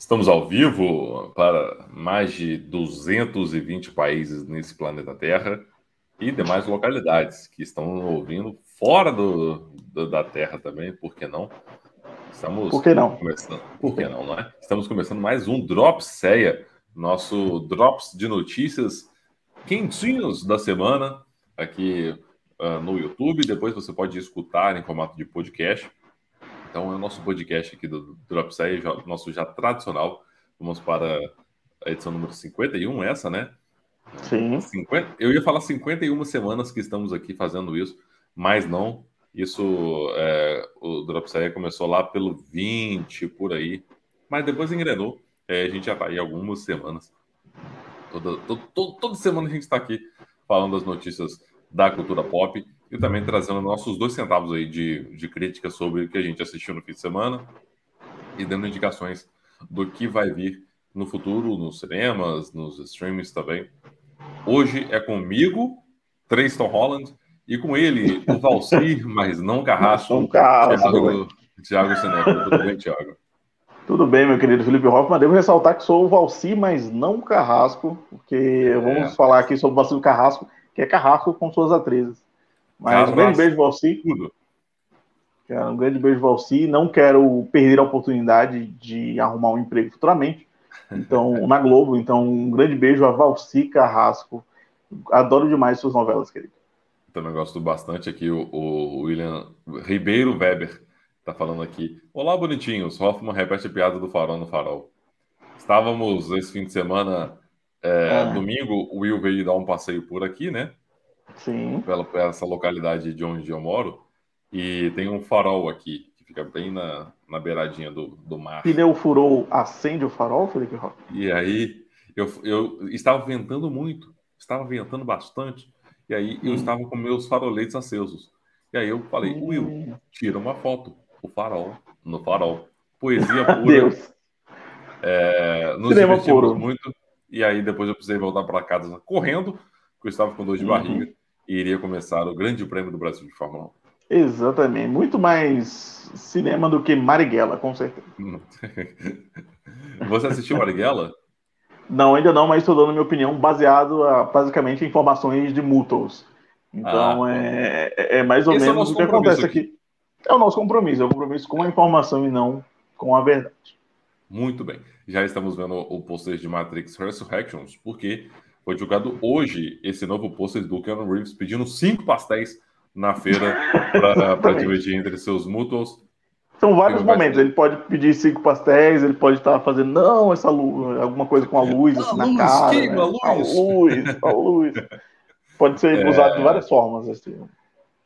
Estamos ao vivo para mais de 220 países nesse planeta Terra e demais localidades que estão ouvindo fora do, do da Terra também, por que não? Estamos por que não? Começando, por que não, não é? Estamos começando mais um Drops Ceia, nosso Drops de notícias quentinhos da semana aqui uh, no YouTube. Depois você pode escutar em formato de podcast. Então é o nosso podcast aqui do Drop Say, nosso já tradicional. Vamos para a edição número 51, essa, né? Sim. 50, eu ia falar 51 semanas que estamos aqui fazendo isso, mas não. Isso, é, o Drop Say começou lá pelo 20, por aí. Mas depois engrenou. É, a gente já está aí algumas semanas. Toda, toda, toda semana a gente está aqui falando das notícias da cultura pop e também trazendo nossos dois centavos aí de, de crítica sobre o que a gente assistiu no fim de semana e dando indicações do que vai vir no futuro, nos cinemas, nos streams também. Hoje é comigo, Tristan Holland, e com ele, o Valcir, mas não Carrasco, não Carrasco Thiago Sinéfilo. Tudo bem, Thiago? Tudo bem, meu querido Felipe Hoffman. Devo ressaltar que sou o Valci, mas não Carrasco, porque é. vamos falar aqui sobre o Vacilo Carrasco, que é Carrasco com suas atrizes. Mas um grande beijo, Valci. Um grande beijo, Valci. Não quero perder a oportunidade de arrumar um emprego futuramente. Então, na Globo. Então, um grande beijo a Valci Carrasco. Adoro demais suas novelas, querido. Também gosto bastante aqui o, o William Ribeiro Weber está falando aqui. Olá, bonitinhos. Hoffman repete a piada do farol no farol. Estávamos esse fim de semana, é, ah. domingo, o Will veio dar um passeio por aqui, né? Sim. Pela, essa localidade de onde eu moro. E tem um farol aqui, que fica bem na, na beiradinha do, do mar. Pneu furou, acende o farol, Felipe Rock? E aí, eu, eu estava ventando muito, estava ventando bastante. E aí, hum. eu estava com meus faroletes acesos. E aí, eu falei, hum. Will, tira uma foto. O farol, no farol. Poesia pura. Deus. É, nos Cinema divertimos puro. muito. E aí, depois eu precisei voltar para casa correndo, porque eu estava com dor de uhum. barriga iria começar o Grande Prêmio do Brasil de Fórmula 1. Exatamente. Muito mais cinema do que Marighella, com certeza. Você assistiu Marighella? Não, ainda não, mas estou dando minha opinião baseado a, basicamente em informações de Mutos. Então ah, é, é, é, mais ou menos é o, o que acontece aqui. aqui. É o nosso compromisso, é o compromisso com a informação e não com a verdade. Muito bem. Já estamos vendo o pôster de Matrix Resurrections, porque foi divulgado hoje esse novo pôster do Keanu Reeves pedindo cinco pastéis na feira para dividir entre seus mútuos. São vários momentos. Ele pode pedir cinco pastéis, ele pode estar fazendo, não, essa luz, alguma coisa com a luz assim, na luz, cara. Que, né? a, luz. a luz, a luz. Pode ser é... usado de várias formas. Assim.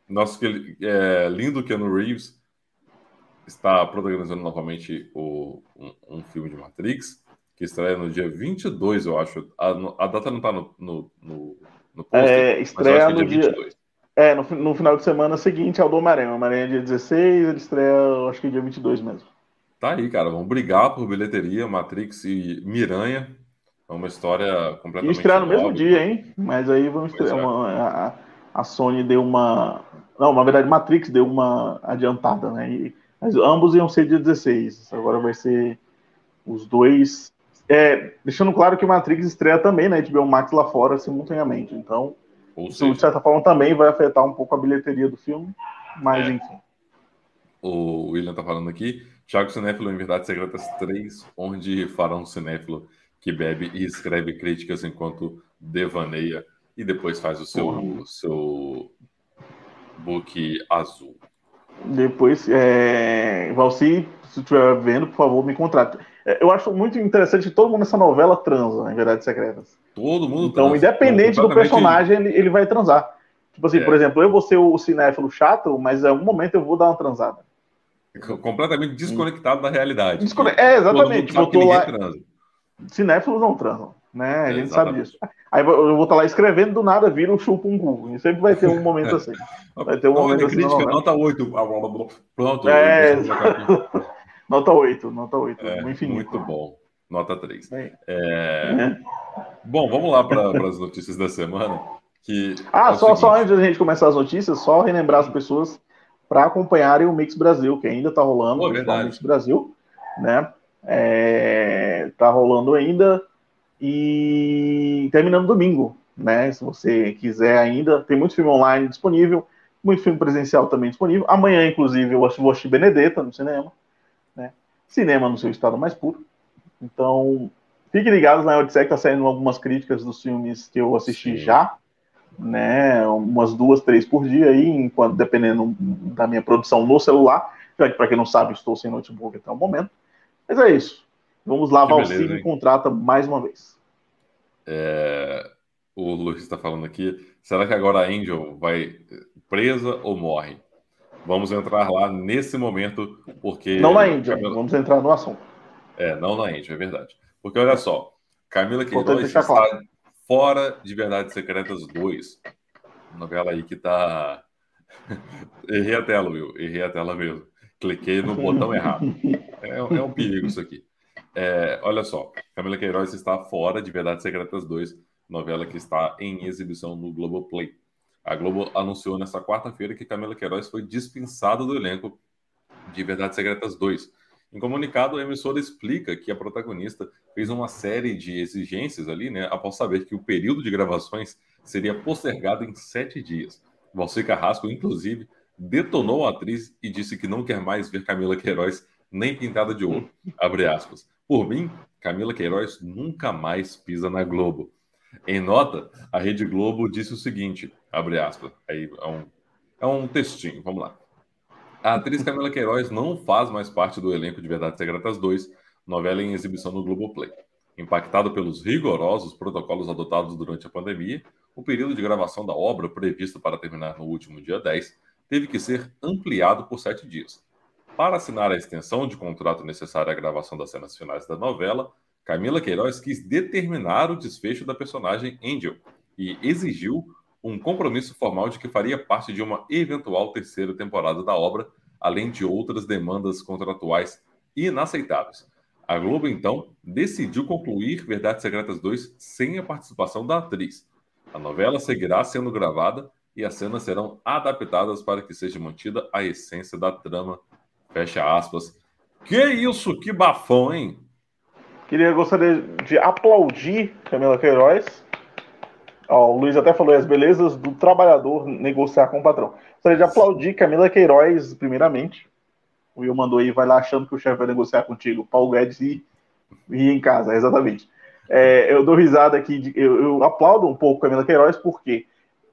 Nosso é, lindo Keanu Reeves está protagonizando novamente o, um, um filme de Matrix que estreia no dia 22, eu acho. A, a data não está no, no, no, no poster, é, estreia no é dia, dia É, no, no final de semana seguinte ao do Homem-Aranha. O Homem-Aranha é dia 16, ele estreia, acho que dia 22 mesmo. Tá aí, cara. Vamos brigar por bilheteria, Matrix e Miranha. É uma história completamente. E estrear no mesmo dia, hein? Mas aí vamos estrear. É. Uma, a, a Sony deu uma. Não, na verdade, Matrix deu uma adiantada, né? E, mas ambos iam ser dia 16. Agora vai ser os dois é, deixando claro que Matrix estreia também na HBO Max lá fora simultaneamente. Então, isso de certa forma também vai afetar um pouco a bilheteria do filme, mas é. enfim. O William tá falando aqui, Thiago Cinéfilo em Verdade Secretas 3, onde fará um cinéfilo que bebe e escreve críticas enquanto devaneia e depois faz o seu, uhum. seu book azul. Depois, é... Valci, se estiver vendo, por favor, me contrate. É, eu acho muito interessante que todo mundo nessa novela transa, em Verdades Secretas. Todo mundo Então, transa. independente do personagem, ele, ele vai transar. Tipo assim, é. por exemplo, eu vou ser o cinéfilo chato, mas em algum momento eu vou dar uma transada. Completamente desconectado da realidade. Descone... É, exatamente. Tipo, eu lá... transa. Cinéfilos não transam, né? A gente sabe disso. Aí eu vou estar lá escrevendo, do nada vira um chupungu. E sempre vai ter um momento assim. Vai ter um momento assim. Crítica, nota 8. Pronto. É, Nota 8, nota 8. É, muito bom. Nota 3. É. É... Bom, vamos lá para as notícias da semana. Que ah, é só, só antes da gente começar as notícias, só relembrar as pessoas para acompanharem o Mix Brasil, que ainda está rolando, Pô, o Mix Brasil, né? É, tá rolando ainda e terminando domingo, né? Se você quiser ainda, tem muito filme online disponível, muito filme presencial também disponível. Amanhã, inclusive, eu vou assistir Benedetta no cinema, né? Cinema no seu estado mais puro. Então, fiquem ligados na Odisseia que tá saindo algumas críticas dos filmes que eu assisti Sim. já, né? Umas duas, três por dia aí, enquanto dependendo da minha produção no celular. Já que, para quem não sabe, estou sem notebook até o momento. Mas é isso. Vamos lá, Valcine contrata mais uma vez. É, o Luiz está falando aqui. Será que agora a Angel vai presa ou morre? Vamos entrar lá nesse momento, porque. Não na Angel, Camila... vamos entrar no assunto. É, não na Angel, é verdade. Porque olha só, Camila Queiroz está claro. fora de Verdades Secretas 2. Novela aí que tá. errei a tela, Will. Errei a tela mesmo. Cliquei no botão errado. É, é um perigo isso aqui. É, olha só, Camila Queiroz está fora de Verdades Secretas 2, novela que está em exibição no Globoplay. A Globo anunciou nesta quarta-feira que Camila Queiroz foi dispensada do elenco de Verdades Secretas 2. Em comunicado, a emissora explica que a protagonista fez uma série de exigências ali, né, após saber que o período de gravações seria postergado em sete dias. Valci Carrasco, inclusive, detonou a atriz e disse que não quer mais ver Camila Queiroz nem pintada de ouro. Abre aspas. Por mim, Camila Queiroz nunca mais pisa na Globo. Em nota, a Rede Globo disse o seguinte, abre aspas, aí é um, é um textinho, vamos lá. A atriz Camila Queiroz não faz mais parte do elenco de Verdades Secretas 2, novela em exibição no Globoplay. Impactado pelos rigorosos protocolos adotados durante a pandemia, o período de gravação da obra, previsto para terminar no último dia 10, teve que ser ampliado por sete dias. Para assinar a extensão de contrato necessária à gravação das cenas finais da novela, Camila Queiroz quis determinar o desfecho da personagem Angel e exigiu um compromisso formal de que faria parte de uma eventual terceira temporada da obra, além de outras demandas contratuais inaceitáveis. A Globo, então, decidiu concluir Verdades Secretas 2 sem a participação da atriz. A novela seguirá sendo gravada e as cenas serão adaptadas para que seja mantida a essência da trama Fecha aspas. Que isso, que bafão, hein? Queria gostaria de aplaudir Camila Queiroz. Ó, o Luiz até falou as belezas do trabalhador negociar com o patrão. Gostaria de aplaudir Camila Queiroz, primeiramente. O Will mandou aí, vai lá achando que o chefe vai negociar contigo. Paulo Guedes e, e em casa, exatamente. É, eu dou risada aqui, eu, eu, aplaudo um pouco Camila Queiroz, porque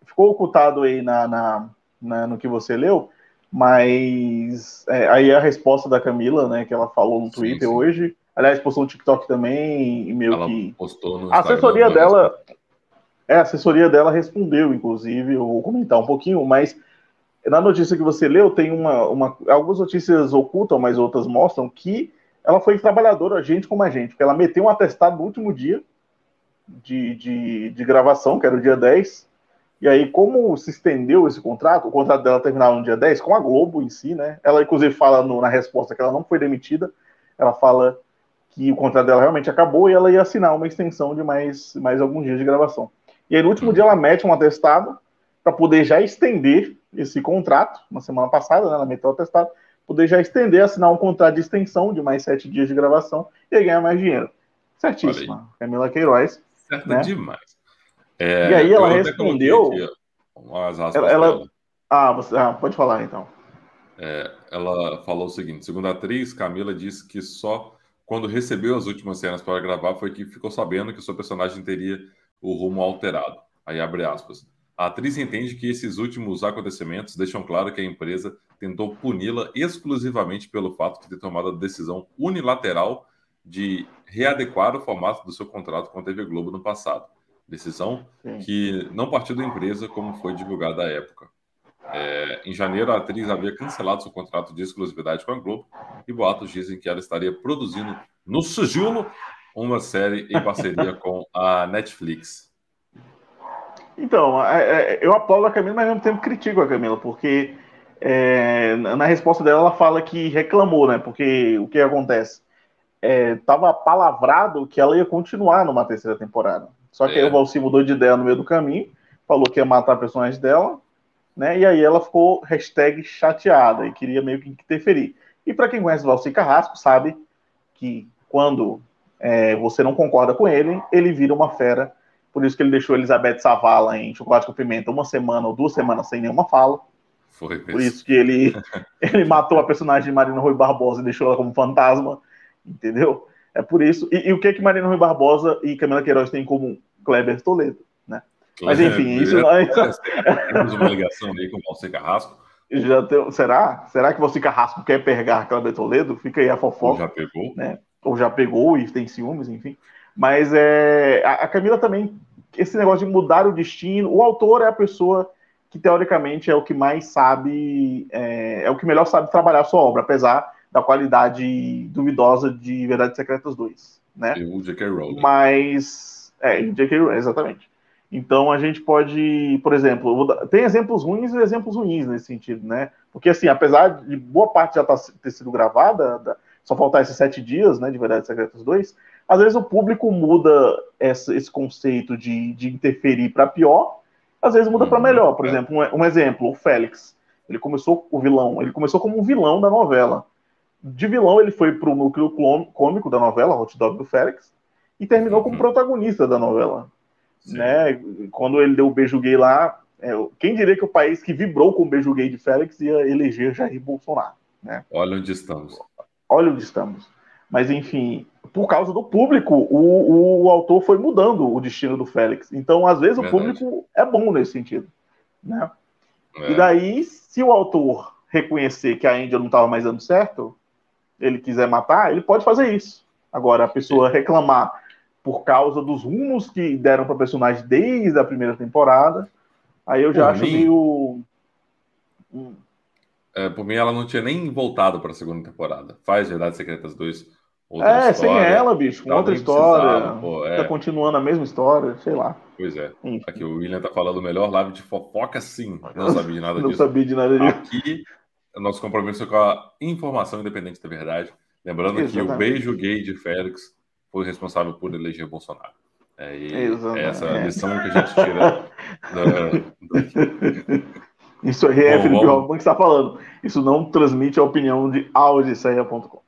ficou ocultado aí na, na, na no que você leu, mas é, aí a resposta da Camila, né, que ela falou no Twitter sim, sim. hoje, aliás, postou no TikTok também, e meio ela que. Postou no a assessoria dela. É, a assessoria dela respondeu, inclusive, eu vou comentar um pouquinho, mas na notícia que você leu, tem uma, uma. Algumas notícias ocultam, mas outras mostram que ela foi trabalhadora, gente como a gente, porque ela meteu um atestado no último dia de, de, de gravação, que era o dia 10, e aí, como se estendeu esse contrato, o contrato dela terminava no dia 10, com a Globo em si, né? Ela, inclusive, fala no, na resposta que ela não foi demitida. Ela fala que o contrato dela realmente acabou e ela ia assinar uma extensão de mais, mais alguns dias de gravação. E aí, no último dia, ela mete um atestado para poder já estender esse contrato. Na semana passada, né, ela meteu o atestado, poder já estender, assinar um contrato de extensão de mais sete dias de gravação e aí ganhar mais dinheiro. Certíssima. Camila Queiroz. Certo né? demais. É, e aí ela respondeu. ela, ela... Ah, você... ah, pode falar então. É, ela falou o seguinte: segundo a atriz, Camila disse que só quando recebeu as últimas cenas para gravar foi que ficou sabendo que seu personagem teria o rumo alterado. Aí abre aspas. A atriz entende que esses últimos acontecimentos deixam claro que a empresa tentou puni-la exclusivamente pelo fato de ter tomado a decisão unilateral de readequar o formato do seu contrato com a TV Globo no passado. Decisão Sim. que não partiu da empresa, como foi divulgada à época. É, em janeiro, a atriz havia cancelado seu contrato de exclusividade com a Globo e boatos dizem que ela estaria produzindo no sigilo uma série em parceria com a Netflix. Então, é, é, eu aplaudo a Camila, mas ao mesmo tempo critico a Camila, porque é, na resposta dela ela fala que reclamou, né? Porque o que acontece? Estava é, palavrado que ela ia continuar numa terceira temporada. Só que é. aí o Valci mudou de ideia no meio do caminho, falou que ia matar personagens dela, né? E aí ela ficou hashtag chateada e queria meio que interferir. E para quem conhece o Valci Carrasco, sabe que quando é, você não concorda com ele, ele vira uma fera. Por isso que ele deixou Elizabeth Savala em Chocolate com Pimenta uma semana ou duas semanas sem nenhuma fala. Foi Por isso que ele, ele matou a personagem de Marina Rui Barbosa e deixou ela como fantasma, entendeu? É por isso. E, e o que que Marina Rui Barbosa e Camila Queiroz têm em comum? Kleber Toledo, né? Mas enfim, isso é. Temos uma ligação ali com o Valcer Carrasco. Já tem, será? Será que você Carrasco quer pegar Kleber Toledo? Fica aí a fofoca. Já pegou. Né? Ou já pegou e tem ciúmes, enfim. Mas é, a, a Camila também, esse negócio de mudar o destino, o autor é a pessoa que teoricamente é o que mais sabe, é, é, o que melhor sabe trabalhar a sua obra, apesar da qualidade duvidosa de Verdades Secretas 2, né? E o J.K. Rowling. Mas, é, J.K. Rowling, exatamente. Então a gente pode, por exemplo, tem exemplos ruins e exemplos ruins nesse sentido, né? Porque assim, apesar de boa parte já tá, ter sido gravada, só faltar esses sete dias, né, de Verdades Secretas 2, às vezes o público muda esse, esse conceito de, de interferir para pior, às vezes muda para uhum. melhor. Por é. exemplo, um, um, exemplo, o Félix, ele começou o vilão, ele começou como um vilão da novela. De vilão ele foi para o núcleo cômico da novela, Hot Dog do Félix, e terminou como uhum. protagonista da novela né? Quando ele deu o beijo gay lá, é, quem diria que o país que vibrou com o beijo gay de Félix ia eleger Jair Bolsonaro, né? Olha onde estamos. Olha onde estamos. Mas enfim, por causa do público, o, o autor foi mudando o destino do Félix. Então, às vezes, Verdade. o público é bom nesse sentido, né? É. E daí, se o autor reconhecer que a Índia não estava mais dando certo, ele quiser matar, ele pode fazer isso. Agora, a pessoa reclamar por causa dos rumos que deram para o personagem desde a primeira temporada. Aí eu já por acho mim, meio. É, por mim, ela não tinha nem voltado para a segunda temporada. Faz Verdades Secretas 2. é, história, sem ela, bicho, com outra história. Pô, é. Tá continuando a mesma história, sei lá. Pois é. Enfim. Aqui o William tá falando melhor live de fofoca, sim. Não sabia de nada não disso. Não sabia de nada disso. Aqui, nosso compromisso é com a informação independente da verdade. Lembrando Exatamente. que o beijo gay de Félix foi responsável por eleger Bolsonaro. É, essa é a lição que a gente tira da, Isso aí é Felipe Hoffman que está falando. Isso não transmite a opinião de audiceia.com.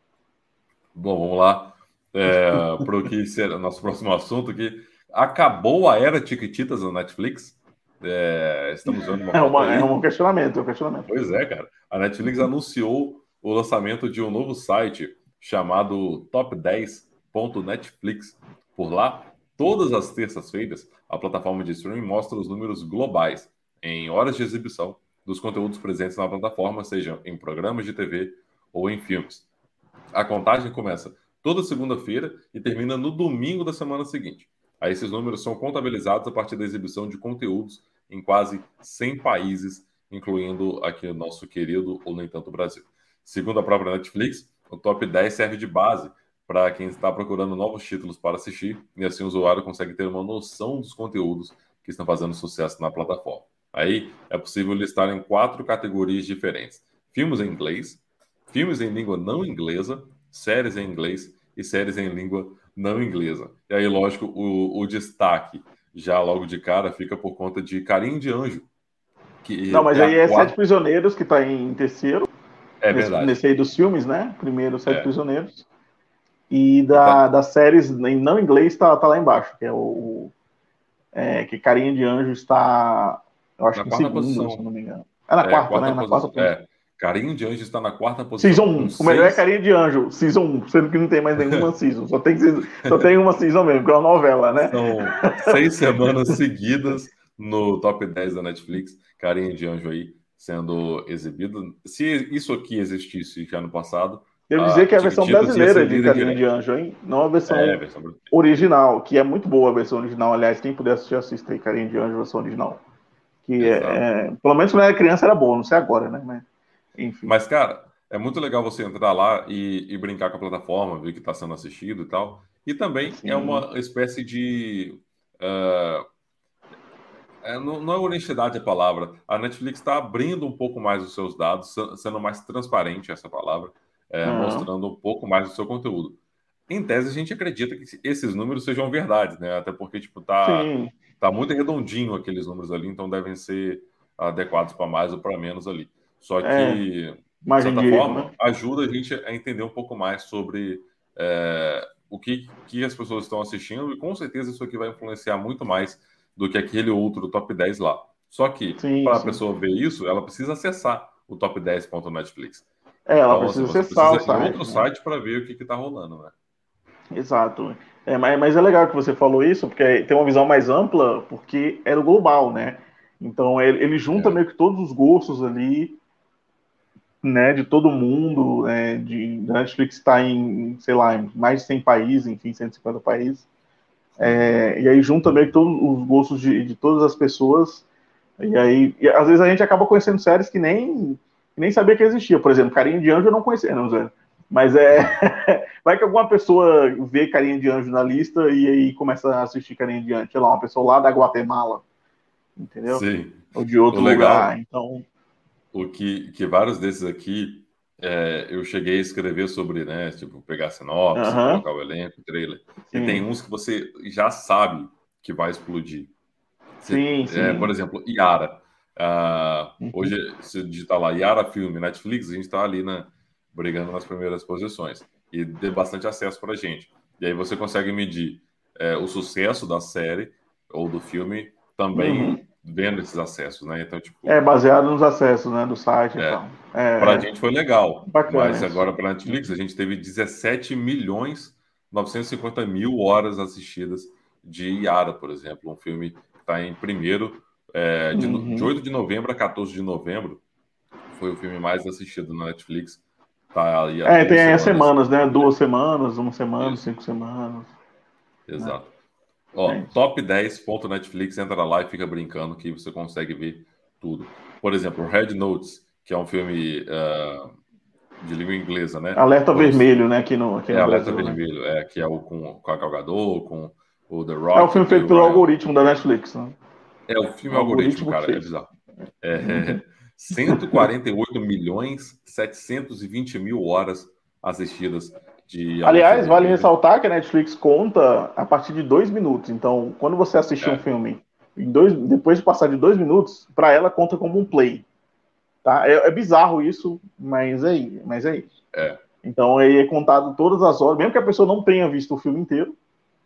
Bom, vamos lá é, para o que será nosso próximo assunto, que acabou a era Tiquititas na Netflix. É, estamos vendo uma, é, uma é um questionamento, é um questionamento. Pois é, cara. A Netflix anunciou o lançamento de um novo site chamado Top 10 Netflix. Por lá, todas as terças-feiras, a plataforma de streaming mostra os números globais em horas de exibição dos conteúdos presentes na plataforma, sejam em programas de TV ou em filmes. A contagem começa toda segunda-feira e termina no domingo da semana seguinte. Aí esses números são contabilizados a partir da exibição de conteúdos em quase 100 países, incluindo aqui o nosso querido ou nem tanto Brasil. Segundo a própria Netflix, o top 10 serve de base para quem está procurando novos títulos para assistir, e assim o usuário consegue ter uma noção dos conteúdos que estão fazendo sucesso na plataforma. Aí é possível listar em quatro categorias diferentes: filmes em inglês, filmes em língua não inglesa, séries em inglês e séries em língua não inglesa. E aí, lógico, o, o destaque já logo de cara fica por conta de Carinho de Anjo. Que não, mas é aí é quarta... Sete Prisioneiros que está em terceiro. É nesse, verdade. Nesse aí dos filmes, né? Primeiro, Sete é. Prisioneiros. E da, tá. das séries em não inglês tá, tá lá embaixo, que é o. É, que Carinha de Anjo está. Eu acho na que em segundo, posição. se não me engano. É na é, quarta, quarta, né? Na quarta posição. É. Carinho de Anjo está na quarta posição. Season 1. O melhor é Carinho de Anjo. Season 1. Sendo que não tem mais nenhuma season. Só tem, só tem uma season mesmo, que é uma novela, né? São seis semanas seguidas no top 10 da Netflix. Carinho de Anjo aí sendo exibido. Se isso aqui existisse já no passado, Devo dizer que é a versão brasileira de Carinho de Anjo, hein? Não a versão, é, a versão original, que é muito boa a versão original. Aliás, quem puder assistir, assista aí Carinho de Anjo, versão original. Que é, é, pelo menos quando era criança era boa, não sei agora, né? Mas, enfim. Mas, cara, é muito legal você entrar lá e, e brincar com a plataforma, ver que está sendo assistido e tal. E também Sim. é uma espécie de. Uh, é, não, não é honestidade a palavra. A Netflix está abrindo um pouco mais os seus dados, sendo mais transparente essa palavra é, uhum. mostrando um pouco mais do seu conteúdo. Em tese, a gente acredita que esses números sejam verdade, né? Até porque, tipo, tá, tá muito redondinho aqueles números ali, então devem ser adequados para mais ou para menos ali. Só que, é, de certa forma, né? ajuda a gente a entender um pouco mais sobre é, o que, que as pessoas estão assistindo, e com certeza isso aqui vai influenciar muito mais do que aquele outro top 10 lá. Só que, para a pessoa ver isso, ela precisa acessar o top 10.netflix. É, ela então, precisa acessar precisa o site. outro né? site para ver o que está rolando, né? Exato. É, mas, mas é legal que você falou isso, porque tem uma visão mais ampla, porque é do global, né? Então ele, ele junta é. meio que todos os gostos ali, né, de todo mundo, é, de Netflix está em, sei lá, em mais de 100 países, enfim, 150 países. É, e aí junta meio que todos os gostos de, de todas as pessoas. E aí, e às vezes a gente acaba conhecendo séries que nem, nem sabia que existia. Por exemplo, Carinho de Anjo eu não conhecia, não, Zé. Mas é. Vai que alguma pessoa vê Carinha de Anjo na lista e aí começa a assistir Carinha de Anjo, sei lá, uma pessoa lá da Guatemala. Entendeu? Sim. Ou de outro lugar. Então. O que, que vários desses aqui é, eu cheguei a escrever sobre, né? Tipo, pegar sinopse, uhum. colocar o elenco, o trailer. Sim. E tem uns que você já sabe que vai explodir. Você, sim, sim. É, por exemplo, Yara. Uh. Hoje, se digitar lá Yara Filme, Netflix, a gente está ali na, brigando nas primeiras posições e dê bastante acesso para a gente. E aí você consegue medir é, o sucesso da série ou do filme também uhum. vendo esses acessos, né? Então, tipo, é baseado nos acessos, né, do site. É, então. é, para a gente foi legal, bacana, mas agora para a Netflix a gente teve 17 milhões 950 mil horas assistidas de Yara, por exemplo, um filme que está em primeiro é, de, uhum. de 8 de novembro a 14 de novembro foi o filme mais assistido na Netflix Tá aí é, tem aí as semanas, né? Duas semanas, uma semana, Isso. cinco semanas. Exato. É. Ó, é top 10.netflix, entra lá e fica brincando que você consegue ver tudo. Por exemplo, Red Notes, que é um filme uh, de língua inglesa, né? Alerta Vermelho, né? Aqui no, aqui é, no Alerta Brasil, né? Vermelho, né? é, que é o com, com a Galgador, com o The Rock. É o filme feito pelo algoritmo da Netflix, né? É o filme o algoritmo, algoritmo, cara, é bizarro. É, uhum. 148 milhões 720 mil horas assistidas de. Aliás, vale ressaltar que a Netflix conta a partir de dois minutos. Então, quando você assistir é. um filme, dois, depois de passar de dois minutos, para ela conta como um play. Tá? É, é, bizarro isso, mas é, mas é isso. É. Então, aí é contado todas as horas, mesmo que a pessoa não tenha visto o filme inteiro,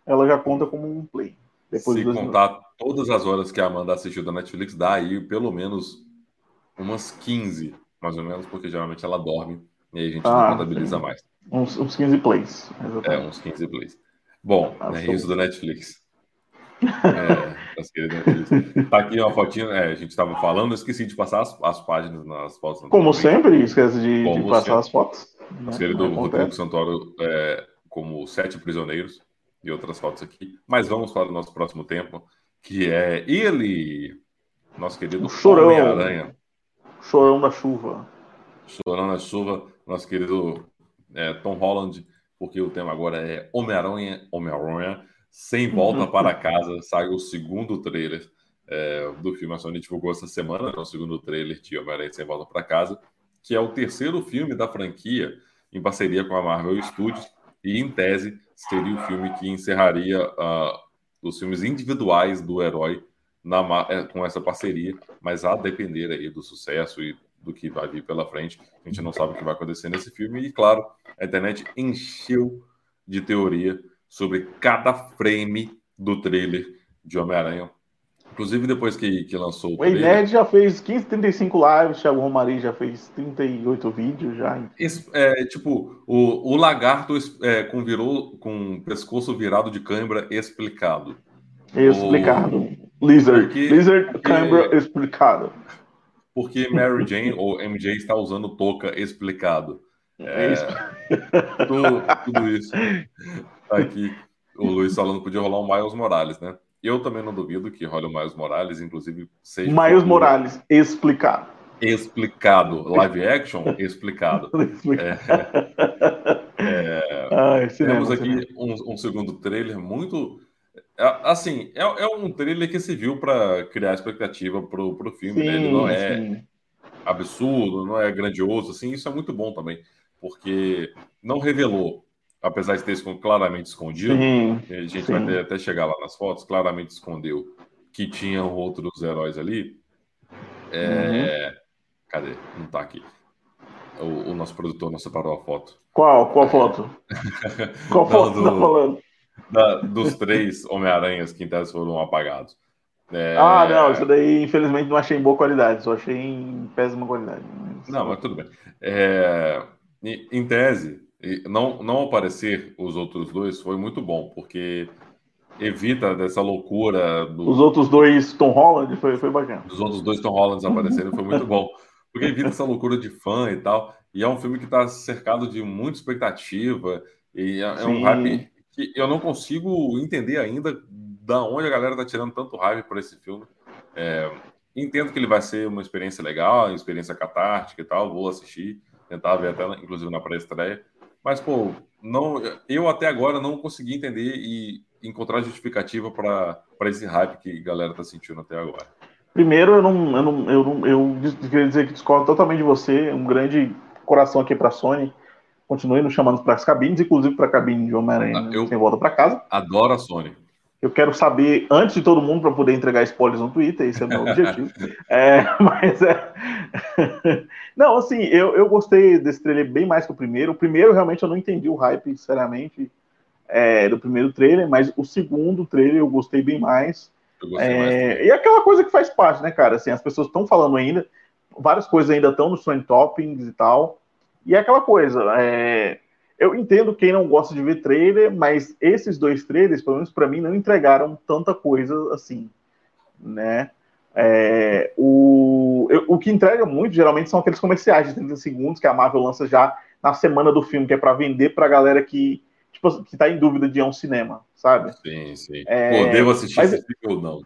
ela já conta como um play. Depois Se contar minutos. todas as horas que a Amanda assistiu da Netflix, dá aí pelo menos umas 15, mais ou menos, porque geralmente ela dorme e aí a gente ah, não contabiliza sim. mais. Uns, uns 15 plays. Exatamente. É, uns 15 plays. Bom, ah, né, isso do Netflix. é, tá aqui uma fotinha, é, a gente estava falando, eu esqueci de passar as, as páginas nas fotos. Como sempre, esquece de, de passar sempre. as fotos. Nosso né? querido Rodrigo Santoro é, como Sete Prisioneiros e outras fotos aqui. Mas vamos para o nosso próximo tempo, que é ele, nosso querido Homem-Aranha. Chorão da Chuva. Chorão da Chuva, nosso querido é, Tom Holland, porque o tema agora é Homem-Aranha, Homem-Aranha, Sem Volta uhum. para Casa, sai o segundo trailer é, do filme. A Sony divulgou essa semana, né, o segundo trailer de Homem-Aranha Sem Volta para Casa, que é o terceiro filme da franquia em parceria com a Marvel Studios, e em tese seria o filme que encerraria uh, os filmes individuais do herói na, é, com essa parceria, mas a depender aí do sucesso e do que vai vir pela frente. A gente não sabe o que vai acontecer nesse filme. E, claro, a internet encheu de teoria sobre cada frame do trailer de Homem-Aranha. Inclusive, depois que, que lançou o trailer... O Nerd já fez 15, 35 lives, Thiago Romari já fez 38 vídeos já. É, tipo, o, o lagarto é, com, virou, com pescoço virado de câimbra explicado. Explicado. O, Lizard. Porque, Lizard porque, Cambra explicado. Porque Mary Jane ou MJ está usando touca explicado. É, é tudo, tudo, isso. Tá aqui o Luiz falando que podia rolar um Miles Morales, né? Eu também não duvido que role o Miles Morales, inclusive seja. Miles Morales, explicado. Explicado. Live action, explicado. explicado. É, é, Ai, temos aqui um, um segundo trailer muito é, assim, é, é, um trailer que se viu para criar expectativa pro, pro filme, sim, né? Ele não é sim. absurdo, não é grandioso, assim, isso é muito bom também, porque não revelou, apesar de ter claramente escondido, sim, a gente vai até, até chegar lá nas fotos, claramente escondeu que tinham outros heróis ali. É... Uhum. Cadê? Não tá aqui. o, o, nosso produtor não separou a foto. Qual? Qual foto? Qual foto não, do, tá falando? Da, dos três Homem-Aranhas que em tese foram apagados. É... Ah, não, isso daí infelizmente não achei em boa qualidade, só achei em péssima qualidade. Não, mas tudo bem. É... Em tese, não, não aparecer os outros dois foi muito bom, porque evita dessa loucura. Do... Os outros dois Tom Holland foi, foi bacana. Os outros dois Tom Hollands aparecerem foi muito bom. Porque evita essa loucura de fã e tal. E é um filme que está cercado de muita expectativa. E é, é um hype que eu não consigo entender ainda da onde a galera está tirando tanto hype por esse filme. É, entendo que ele vai ser uma experiência legal, uma experiência catártica e tal. Vou assistir, tentar ver até, inclusive, na pré-estreia. Mas, pô, não, eu até agora não consegui entender e encontrar justificativa para esse hype que a galera está sentindo até agora. Primeiro, eu não, eu não, eu não, eu queria dizer que discordo totalmente de você. Um grande coração aqui para Sony. Continue nos chamando para as cabines, inclusive para a cabine de Homem-Aranha ah, sem volta para casa. Adoro a Sony. Eu quero saber antes de todo mundo para poder entregar spoilers no Twitter, esse é o meu objetivo. É, mas é. não, assim, eu, eu gostei desse trailer bem mais que o primeiro. O primeiro, realmente, eu não entendi o hype, sinceramente, é, do primeiro trailer, mas o segundo trailer eu gostei bem mais. É, mais e aquela coisa que faz parte, né, cara? Assim, as pessoas estão falando ainda, várias coisas ainda estão nos trend toppings e tal. E é aquela coisa, é, eu entendo quem não gosta de ver trailer, mas esses dois trailers, pelo menos para mim, não entregaram tanta coisa assim, né? É, o, o que entrega muito, geralmente, são aqueles comerciais de 30 segundos que a Marvel lança já na semana do filme, que é para vender pra galera que, tipo, que tá em dúvida de ir a um cinema, sabe? Sim, sim. É, Pô, devo assistir mas, esse filme ou não?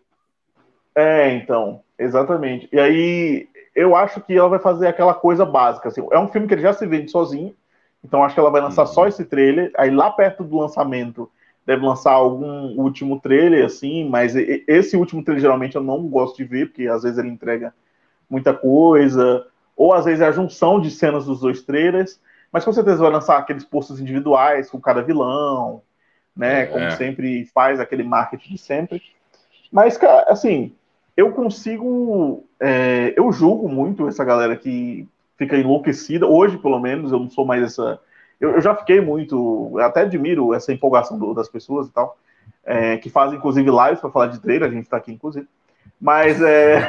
É, então, exatamente. E aí, eu acho que ela vai fazer aquela coisa básica. Assim, é um filme que ele já se vende sozinho, então acho que ela vai lançar só esse trailer. Aí lá perto do lançamento deve lançar algum último trailer, assim, mas esse último trailer geralmente eu não gosto de ver, porque às vezes ele entrega muita coisa, ou às vezes é a junção de cenas dos dois trailers, mas com certeza vai lançar aqueles postos individuais com cada vilão, né? É. Como sempre faz aquele marketing de sempre. Mas, cara, assim, eu consigo. É, eu julgo muito essa galera que fica enlouquecida. Hoje, pelo menos, eu não sou mais essa. Eu, eu já fiquei muito. Eu até admiro essa empolgação do, das pessoas e tal, é, que fazem inclusive lives para falar de trailer. A gente está aqui, inclusive. Mas é.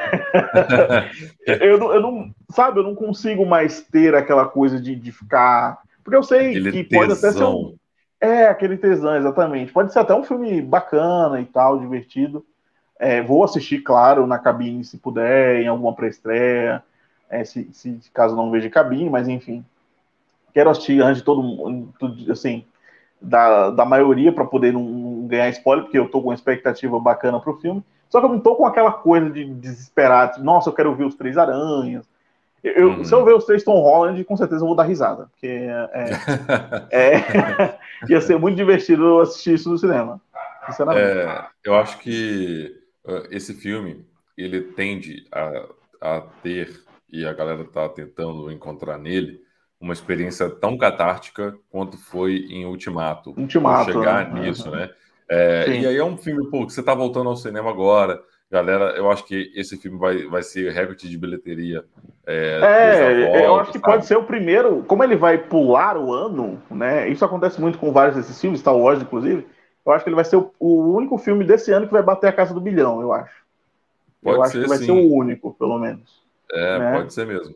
eu, não, eu não. Sabe, eu não consigo mais ter aquela coisa de, de ficar. Porque eu sei aquele que tesão. pode até ser um. É, aquele tesão, exatamente. Pode ser até um filme bacana e tal, divertido. É, vou assistir, claro, na cabine se puder, em alguma pré-estreia é, se, se, caso não veja cabine, mas enfim. Quero assistir antes de todo mundo, assim, da, da maioria para poder não, não, ganhar spoiler, porque eu tô com uma expectativa bacana pro filme. Só que eu não tô com aquela coisa de desesperado, de, nossa, eu quero ver os três aranhas. Eu, uhum. Se eu ver os três Tom Holland, com certeza eu vou dar risada, porque é, é, ia ser muito divertido assistir isso no cinema. É, eu acho que uh, esse filme ele tende a, a ter e a galera está tentando encontrar nele uma experiência tão catártica quanto foi em Ultimato. Ultimato. Chegar né? nisso, né? É, e aí é um filme, pô, que você está voltando ao cinema agora. Galera, eu acho que esse filme vai, vai ser recorde de bilheteria. É, é volta, eu acho que sabe? pode ser o primeiro. Como ele vai pular o ano, né? Isso acontece muito com vários desses filmes, Star Wars, inclusive. Eu acho que ele vai ser o, o único filme desse ano que vai bater a casa do bilhão, eu acho. Pode eu acho que vai sim. ser o único, pelo menos. É, né? pode ser mesmo.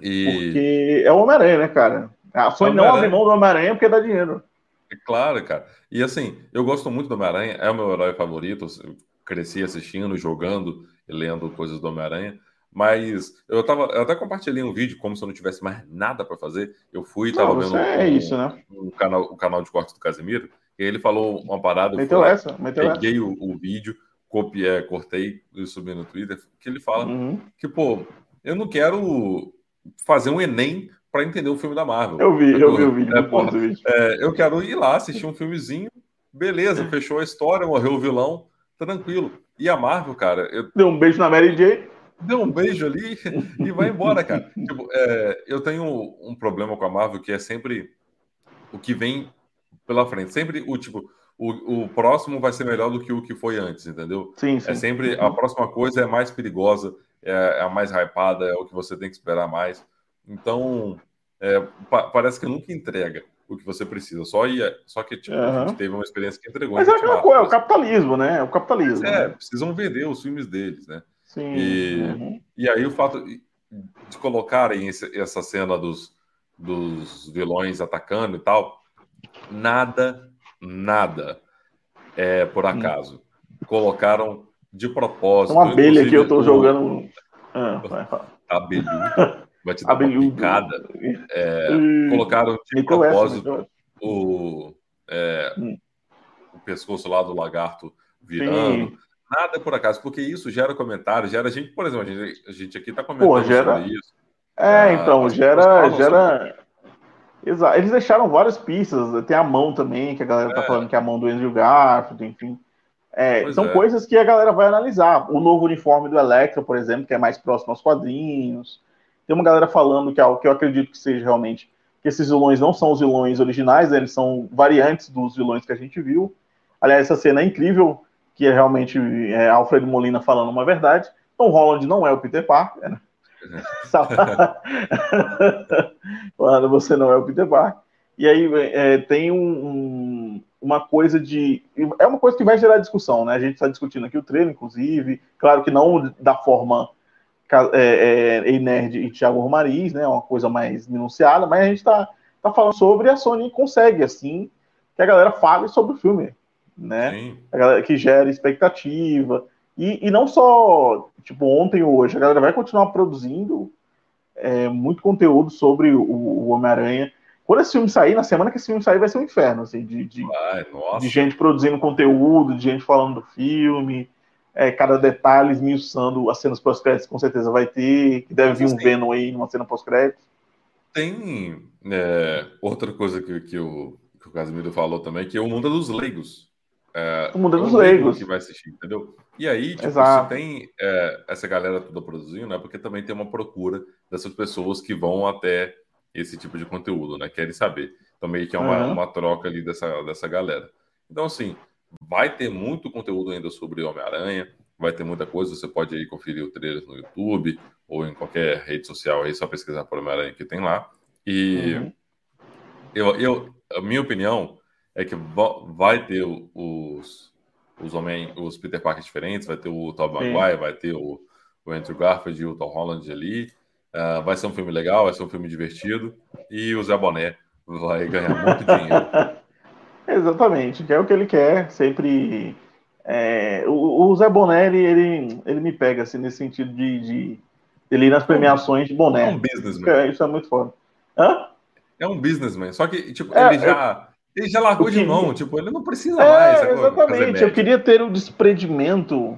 E... Porque é o Homem-Aranha, né, cara? A Sony não abre mão do Homem-Aranha porque dá dinheiro. É claro, cara. E assim, eu gosto muito do Homem-Aranha, é o meu herói favorito. Eu cresci assistindo, jogando e lendo coisas do Homem-Aranha. Mas eu tava. Eu até compartilhei um vídeo como se eu não tivesse mais nada para fazer. Eu fui e tava vendo é um, isso, né? um, canal, o canal de cortes do Casemiro, e ele falou uma parada. Meteu essa, meteu peguei essa. O, o vídeo copiei, cortei e subi no Twitter, que ele fala uhum. que, pô, eu não quero fazer um Enem para entender o filme da Marvel. Eu vi, eu, eu vi o vídeo. É, porra, é, eu quero ir lá assistir um filmezinho, beleza, fechou a história, morreu o vilão, tranquilo. E a Marvel, cara. Eu... Deu um beijo na Mary Jane. Deu um beijo ali e vai embora, cara. Tipo, é, eu tenho um problema com a Marvel que é sempre o que vem pela frente. Sempre o tipo, o, o próximo vai ser melhor do que o que foi antes, entendeu? Sim, sim. É sempre a próxima coisa é mais perigosa, é, é a mais hypada, é o que você tem que esperar mais. Então, é, pa parece que nunca entrega o que você precisa. Só ia, só que tipo, uhum. a gente teve uma experiência que entregou. Mas é aquela coisa, é o capitalismo, né? É o capitalismo. Mas é, né? precisam vender os filmes deles, né? Sim. E, uhum. e aí o fato de colocarem esse, essa cena dos, dos vilões atacando e tal, nada, nada é por hum. acaso. Hum. Colocaram de propósito. Uma abelha que eu tô o... jogando. Ah, abelhuda. Vai te dar picada. É, colocaram de propósito o, é, hum. o pescoço lá do lagarto virando. Sim. Nada por acaso, porque isso gera comentário, gera gente, por exemplo, a gente, a gente aqui está comentando Pô, gera... sobre isso. É, ah, então, gera. gera... Exato. Eles deixaram várias pistas. Tem a mão também, que a galera tá é. falando que é a mão do Andrew Garfield, enfim. É, são é. coisas que a galera vai analisar. O novo uniforme do Electra, por exemplo, que é mais próximo aos quadrinhos. Tem uma galera falando que é algo que eu acredito que seja realmente que esses vilões não são os vilões originais, eles são variantes dos vilões que a gente viu. Aliás, essa cena é incrível, que é realmente é, Alfredo Molina falando uma verdade. Tom Holland não é o Peter Parker, né? Falando, você não é o Peter Parker. E aí é, tem um, um, uma coisa de. É uma coisa que vai gerar discussão, né? A gente está discutindo aqui o treino, inclusive. Claro que não da forma é, é, Nerd e Thiago Romariz, né? Uma coisa mais minuciada, mas a gente está tá falando sobre a Sony consegue, assim, que a galera fale sobre o filme, né? A galera que gera expectativa. E, e não só, tipo, ontem ou hoje, a galera vai continuar produzindo é, muito conteúdo sobre o, o Homem-Aranha. Quando esse filme sair, na semana que esse filme sair, vai ser um inferno, assim, de, de, Ai, de gente produzindo conteúdo, de gente falando do filme, é, cada detalhe esmiuçando as cenas pós-créditos, com certeza vai ter, que deve vir um Venom aí numa cena pós-crédito. Tem é, outra coisa que, que, o, que o Casimiro falou também, que é o mundo dos leigos. É, o mundo é dos leigos. Que vai assistir, entendeu? E aí, tipo, você tem é, essa galera toda produzindo, né? Porque também tem uma procura dessas pessoas que vão até esse tipo de conteúdo, né? Querem saber. Então, meio que é uma, uhum. uma troca ali dessa, dessa galera. Então, assim, vai ter muito conteúdo ainda sobre Homem-Aranha, vai ter muita coisa. Você pode aí conferir o trailer no YouTube ou em qualquer rede social aí, só pesquisar por Homem-Aranha que tem lá. E uhum. eu, eu, a minha opinião é que vai ter os os homens, os Peter Parker diferentes, vai ter o Tobey Maguire, vai ter o, o, Andrew Garfield e o Tom Holland ali. Uh, vai ser um filme legal, vai ser um filme divertido. E o Zé Boné vai ganhar muito dinheiro. Exatamente, que é o que ele quer, sempre. É, o, o, Zé Boné, ele, ele, ele, me pega assim, nesse sentido de, de ele ir nas premiações de boné. É um businessman. É, isso é muito foda. Hã? É um businessman, só que, tipo, é, ele já. Ele já largou de mão, tipo, ele não precisa é, mais. Exatamente, eu queria ter o desprendimento.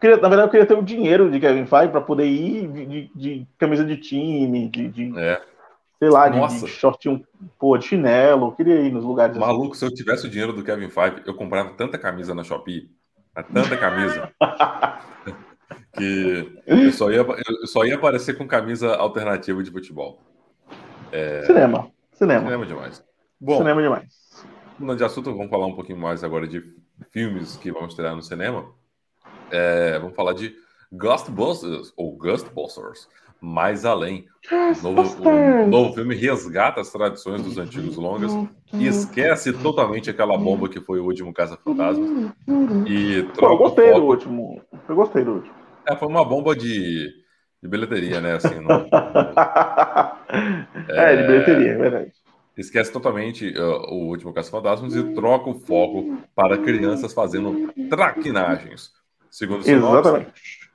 Queria, na verdade, eu queria ter o dinheiro de Kevin Feige para poder ir de, de, de, camisa de time, de, de é. sei lá, de, de shortinho, pô, de chinelo. Eu queria ir nos lugares. Assim. Maluco, assim. se eu tivesse o dinheiro do Kevin Feige, eu comprava tanta camisa na Shopee, tanta camisa. que eu só, ia, eu só ia aparecer com camisa alternativa de futebol. É... Cinema. Cinema. Cinema demais. Bom, Cinema demais mudando de assunto, vamos falar um pouquinho mais agora de filmes que vão estrear no cinema. É, vamos falar de Ghostbusters, ou Ghostbusters, Mais Além. O novo, o novo filme resgata as tradições dos antigos longas e esquece totalmente aquela bomba que foi o último Casa Fantasma. E troca eu gostei foco... do último. Eu gostei do último. É, foi uma bomba de, de bilheteria, né? Assim, no... É, de bilheteria, é verdade esquece totalmente uh, o último Caça Fantasmas e troca o foco para crianças fazendo traquinagens. Segundo sinopse,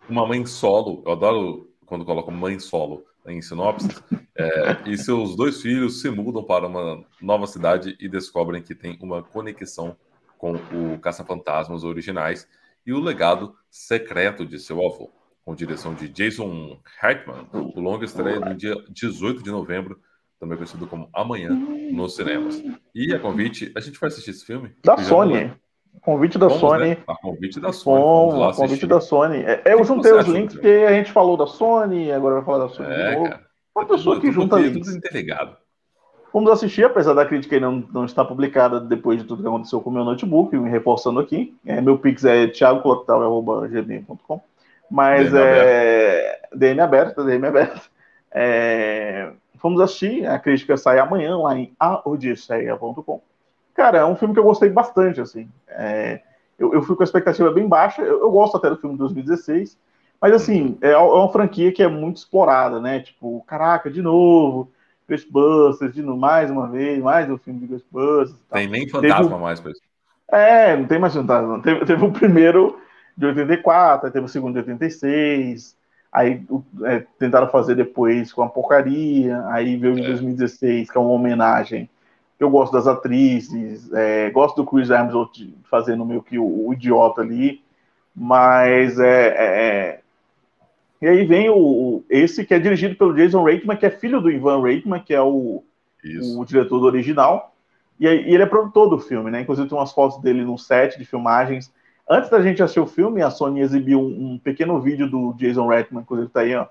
uma mãe solo, eu adoro quando colocam mãe solo em sinopse, é, e seus dois filhos se mudam para uma nova cidade e descobrem que tem uma conexão com o Caça-Fantasmas originais e o legado secreto de seu avô. Com direção de Jason Reitman, o longa estreia no dia 18 de novembro também conhecido como Amanhã, nos cinemas. E a convite, a gente vai assistir esse filme? Da Sony. Convite da Vamos, Sony. Né? A convite da Sony. Lá convite da Sony. É, eu juntei os links porque a gente falou da Sony, agora vai falar da Sony. É, cara. Uma é pessoa tudo, que junta tudo, links. Tudo. Vamos assistir, apesar da crítica não, não estar publicada depois de tudo que aconteceu com o meu notebook, me reforçando aqui. É, meu pix é thiagoclotal.gmail.com Mas DM é. DM aberto, DM aberto. É Fomos assistir, a crítica sai amanhã lá em aodisseia.com. Cara, é um filme que eu gostei bastante, assim. É, eu, eu fui com a expectativa bem baixa, eu, eu, gosto até do filme de 2016, mas assim, é, é uma franquia que é muito explorada, né? Tipo, caraca, de novo, Ghostbusters, de novo, mais uma vez, mais um filme de Ghostbusters. Tem nem fantasma mais isso. É, não tem mais fantasma. Teve, teve o primeiro de 84, aí teve o segundo de 86, aí é, tentaram fazer depois com a porcaria, aí veio em é. 2016, que é uma homenagem. Eu gosto das atrizes, é, gosto do Chris Hemsworth fazendo meio que o, o idiota ali, mas é, é, é e aí vem o, esse que é dirigido pelo Jason Reitman, que é filho do Ivan Reitman, que é o, o diretor do original. E, aí, e, ele é produtor do filme, né? Inclusive tem umas fotos dele no set de filmagens. Antes da gente assistir o filme, a Sony exibiu um, um pequeno vídeo do Jason Reitman, inclusive tá aí, ó,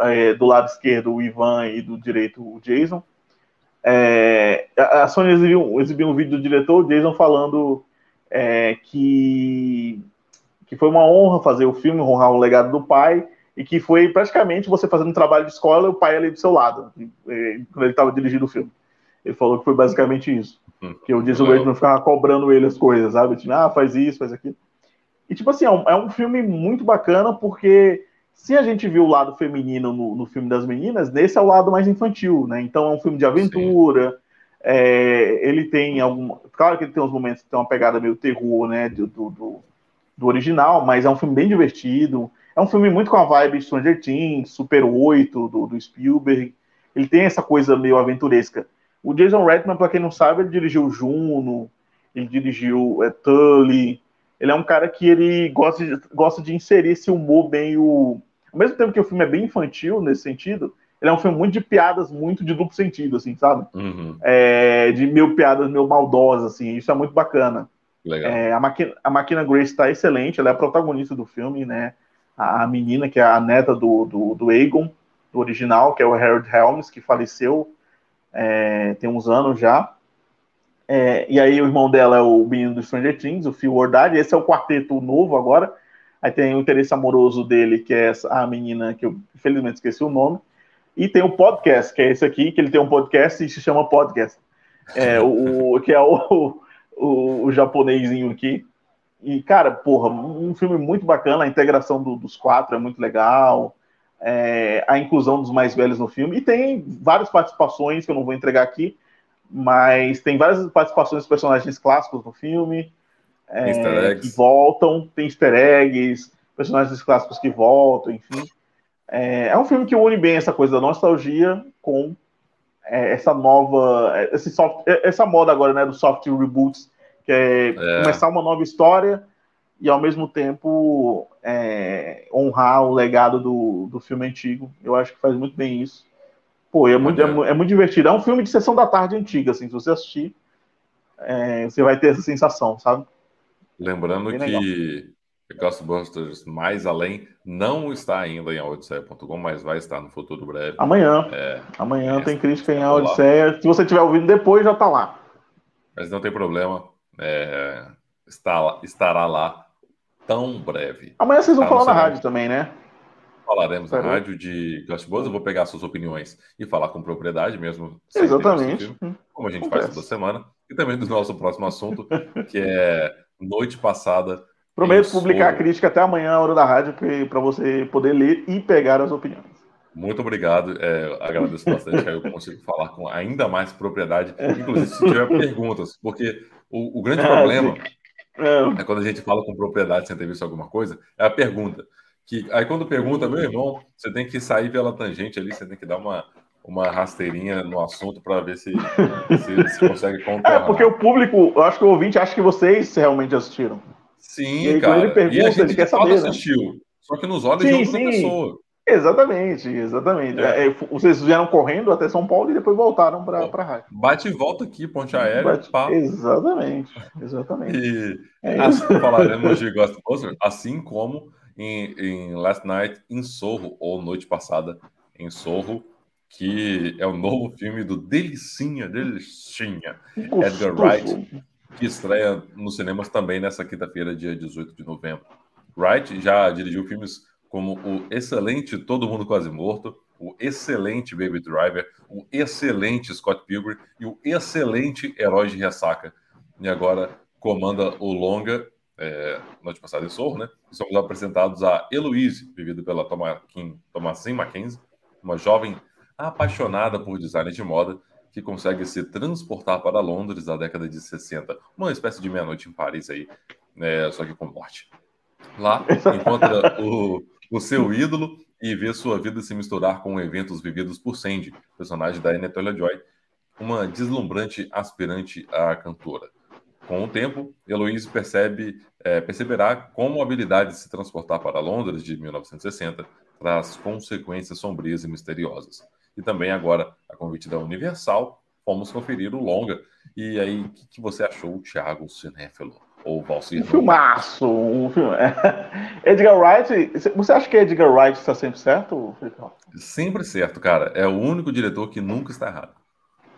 é, do lado esquerdo o Ivan e do direito o Jason. É, a Sony exibiu, exibiu um vídeo do diretor, o Jason, falando é, que, que foi uma honra fazer o filme, honrar o legado do pai, e que foi praticamente você fazendo um trabalho de escola e o pai ali do seu lado, quando ele estava dirigindo o filme. Ele falou que foi basicamente isso. Hum, que o Jason Bateman ficava cobrando ele as coisas, sabe? Tipo, ah, faz isso, faz aquilo. E, tipo assim, é um, é um, filme muito bacana, porque se a gente viu o lado feminino no, no, filme das meninas, nesse é o lado mais infantil, né? Então é um filme de aventura. É, ele tem algum. Claro que ele tem uns momentos que tem uma pegada meio terror, né? Do, do, do original, mas é um filme bem divertido. É um filme muito com a vibe Stranger Things, Super 8, do, do Spielberg. Ele tem essa coisa meio aventuresca. O Jason Redman, para quem não sabe, ele dirigiu Juno, ele dirigiu é, Tully. Ele é um cara que ele gosta de, gosta de inserir esse humor meio... Ao mesmo tempo que o filme é bem infantil nesse sentido, ele é um filme muito de piadas, muito de duplo sentido, assim, sabe? Uhum. É, de meio piadas meio maldosas, assim. Isso é muito bacana. É, a, Maquina, a Máquina Grace está excelente, ela é a protagonista do filme, né? a menina, que é a neta do, do, do Aegon, do original, que é o Harold Helms, que faleceu é, tem uns anos já. É, e aí o irmão dela é o menino do Stranger Things, o Phil Wardad, esse é o quarteto novo agora. Aí tem o interesse amoroso dele, que é essa, a menina que eu infelizmente esqueci o nome. E tem o podcast, que é esse aqui, que ele tem um podcast e se chama Podcast. É, o, o, que é o, o, o aqui. E, cara, porra, um filme muito bacana, a integração do, dos quatro é muito legal, é, a inclusão dos mais velhos no filme, e tem várias participações que eu não vou entregar aqui, mas tem várias participações dos personagens clássicos no filme, é, que voltam, tem easter eggs, personagens clássicos que voltam, enfim. É, é, um filme que une bem essa coisa da nostalgia com é, essa nova, esse soft, essa moda agora, né, do soft reboots, que é, é, começar uma nova história e ao mesmo tempo é, honrar o legado do, do filme antigo. Eu acho que faz muito bem isso. Pô, é muito, é, é muito divertido. É um filme de sessão da tarde antiga, assim, se você assistir, é, você vai ter essa sensação, sabe? Lembrando que Ghostbusters Mais Além não está ainda em audisseia.com, mas vai estar no futuro breve. Amanhã. É, Amanhã tem crítica em Audisseia. Se você estiver ouvindo depois, já está lá. Mas não tem problema é, está, estará lá tão breve. Amanhã vocês vão tá falar na rádio também, né? Falaremos na rádio de Ghostbusters. Eu vou pegar suas opiniões e falar com propriedade mesmo. Exatamente. Filme, como a gente faz toda semana. E também do nosso próximo assunto, que é Noite Passada. Prometo publicar a crítica até amanhã, a hora da rádio, para você poder ler e pegar as opiniões. Muito obrigado. É, agradeço bastante que eu consigo falar com ainda mais propriedade, inclusive se tiver perguntas, porque o, o grande ah, problema é. É quando a gente fala com propriedade sem ter visto alguma coisa, é a pergunta. Que, aí quando pergunta, meu irmão, você tem que sair pela tangente ali, você tem que dar uma, uma rasteirinha no assunto para ver se, se, se consegue contornar. É, porque o público, eu acho que o ouvinte acha que vocês realmente assistiram. Sim, e aí, cara. Ele pergunta, e a gente ele quer saber, né? assistiu. Só que nos olhos sim, de outra sim. pessoa. Exatamente, exatamente. É. É, vocês vieram correndo até São Paulo e depois voltaram para a rádio. Bate e volta aqui, ponte aérea. Bate... Exatamente, exatamente. E é assim falaremos de Ghostbusters, assim como em, em, Last Night em Sorro, ou Noite Passada em Sorro, que é o novo filme do Delicinha, Delicinha, Edgar Wright, que estreia nos cinemas também nessa quinta-feira, dia 18 de novembro. Wright já dirigiu filmes como o excelente Todo Mundo Quase Morto, o excelente Baby Driver, o excelente Scott Pilgrim e o excelente Herói de Ressaca. E agora comanda o longa, é, noite passada em Sorro, né? E somos apresentados a Heloise, vivida pela Thomasin Mackenzie, uma jovem apaixonada por design de moda que consegue se transportar para Londres na década de 60. Uma espécie de meia-noite em Paris aí, né, só que com morte. Lá encontra o, o seu ídolo e vê sua vida se misturar com eventos vividos por Sandy, personagem da Anya Taylor-Joy, uma deslumbrante aspirante à cantora. Com o tempo, Heloise percebe, é, perceberá como a habilidade de se transportar para Londres de 1960 traz consequências sombrias e misteriosas. E também agora, a convite da Universal, fomos conferir o longa. E aí, o que, que, você achou, Thiago Cinéfilo? Ou Valcir? Um filmaço! Um filme. Edgar Wright, você acha que Edgar Wright está sempre certo, Sempre certo, cara. É o único diretor que nunca está errado.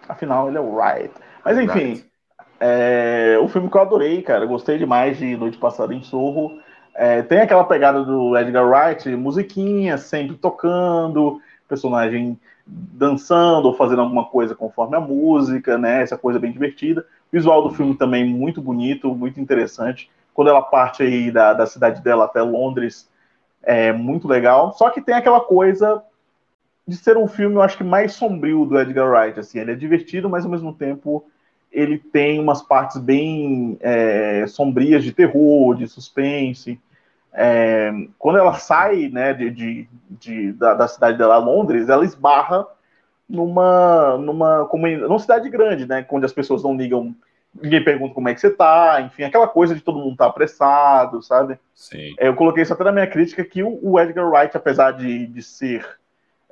Afinal, ele é o Wright. Mas enfim, Wright. É, o filme que eu adorei, cara. Gostei demais de Noite Passada em Sorro. É, tem aquela pegada do Edgar Wright, musiquinha sempre tocando, personagem dançando ou fazendo alguma coisa conforme a música, né? Essa coisa bem divertida. O visual do filme também muito bonito, muito interessante. Quando ela parte aí da, da cidade dela até Londres, é muito legal. Só que tem aquela coisa de ser um filme, eu acho que mais sombrio do Edgar Wright. Assim, ele é divertido, mas ao mesmo tempo ele tem umas partes bem é, sombrias de terror, de suspense. É, quando ela sai né, de, de, de da, da, cidade dela, Londres, ela esbarra numa, numa, comunidade, numa cidade grande, né, onde as pessoas não ligam, ninguém pergunta como é que você tá, enfim, aquela coisa de todo mundo estar tá apressado, sabe? Sim. É, eu coloquei isso até na minha crítica, que o, o Edgar Wright, apesar de, de ser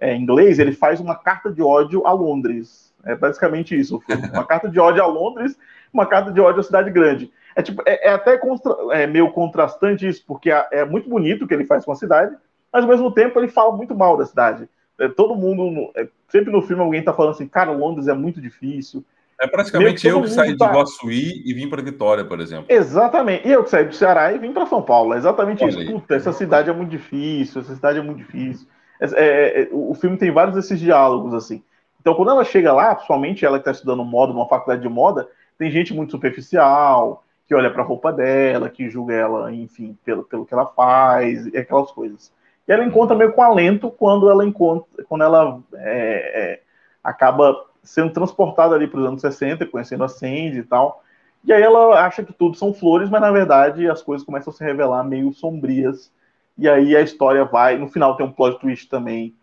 é, inglês, ele faz uma carta de ódio a Londres. É basicamente isso. Uma carta de ódio a Londres, uma carta de ódio à cidade grande. É, tipo, é, é até contra, é meio contrastante isso, porque é, é, muito bonito o que ele faz com a cidade, mas ao mesmo tempo ele fala muito mal da cidade. É, todo mundo, é, sempre no filme alguém tá falando assim, cara, Londres é muito difícil. É praticamente eu que saí tá... de Guaçuí e vim para Vitória, por exemplo. Exatamente. E eu que saí do Ceará e vim para São Paulo. É exatamente Olha isso. Aí. Puta, essa cidade é muito difícil, essa cidade é muito difícil. É, o filme tem vários desses diálogos, assim. Então, quando ela chega lá, principalmente ela que está estudando moda, numa faculdade de moda, tem gente muito superficial, que olha para a roupa dela, que julga ela, enfim, pelo, pelo que ela faz, e aquelas coisas. E ela encontra meio com alento quando ela encontra, quando ela é, é, acaba sendo transportada ali para os anos 60, conhecendo a Sandy e tal. E aí ela acha que tudo são flores, mas na verdade as coisas começam a se revelar meio sombrias. E aí a história vai. No final tem um plot twist também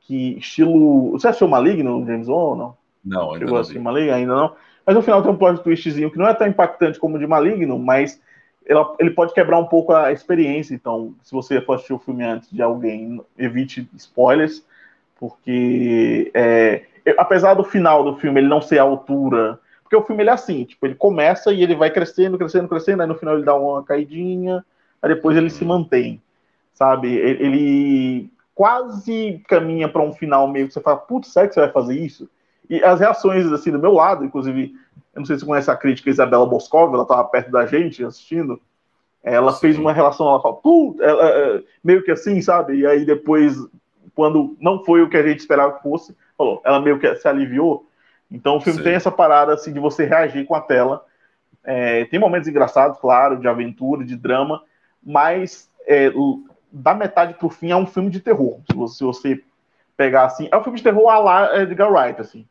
que estilo. Você achou Maligno, James Wan, ou não? Não, ainda Chegou não. Assim, Maligno? Ainda não. Mas no final tem um plot twistzinho que não é tão impactante como o de Maligno, mas ela, ele pode quebrar um pouco a experiência. Então, se você for assistir o filme antes de alguém, evite spoilers, porque é, apesar do final do filme ele não ser a altura. Porque o filme ele é assim, tipo, ele começa e ele vai crescendo, crescendo, crescendo, aí no final ele dá uma caidinha, aí depois ele se mantém, sabe? Ele quase caminha para um final meio que você fala, putz, será que você vai fazer isso? E as reações, assim, do meu lado, inclusive, eu não sei se você conhece a crítica Isabela Boscov, ela estava perto da gente assistindo, ela Sim. fez uma relação, ela falou, putz, meio que assim, sabe? E aí depois, quando não foi o que a gente esperava que fosse, falou, ela meio que se aliviou. Então o filme Sim. tem essa parada, assim, de você reagir com a tela. É, tem momentos engraçados, claro, de aventura, de drama, mas é, da metade pro fim é um filme de terror. Se você, se você pegar assim, é um filme de terror a lá Edgar Wright, assim.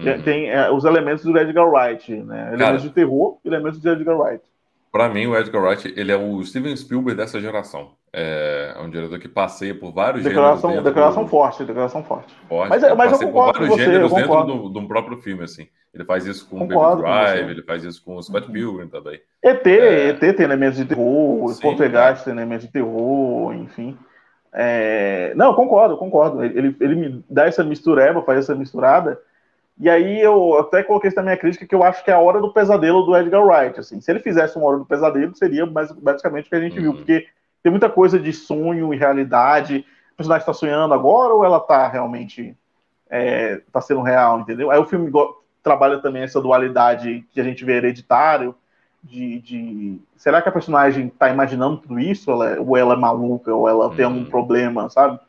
Uhum. Tem é, os elementos do Edgar Wright, né? Elementos Cara, de terror, elementos de Edgar Wright. Para mim, o Edgar Wright, ele é o Steven Spielberg dessa geração. É, é um diretor que passeia por vários declaração, gêneros. Declaração do... forte, declaração forte. forte. Mas, é, mas eu concordo por vários você, gêneros dentro do, do, próprio filme, assim. Ele faz isso com concordo Baby Drive, ele faz isso com o Scott uhum. Pilgrim também. ET, é... ET tem elementos de terror, Sim, Poltergeist tem elementos de terror, enfim. É... Não, concordo, concordo. Ele, ele me dá essa mistureba, faz essa misturada, e aí eu até coloquei isso na minha crítica que eu acho que é a hora do pesadelo do Edgar Wright. Assim, se ele fizesse uma hora do pesadelo, seria basicamente o que a gente uhum. viu, porque tem muita coisa de sonho e realidade. O personagem está sonhando agora ou ela está realmente é, tá sendo real, entendeu? Aí o filme trabalha também essa dualidade que a gente vê hereditário. De, de, será que a personagem está imaginando tudo isso? Ela, é, ou ela é maluca, ou ela uhum. tem algum problema, sabe?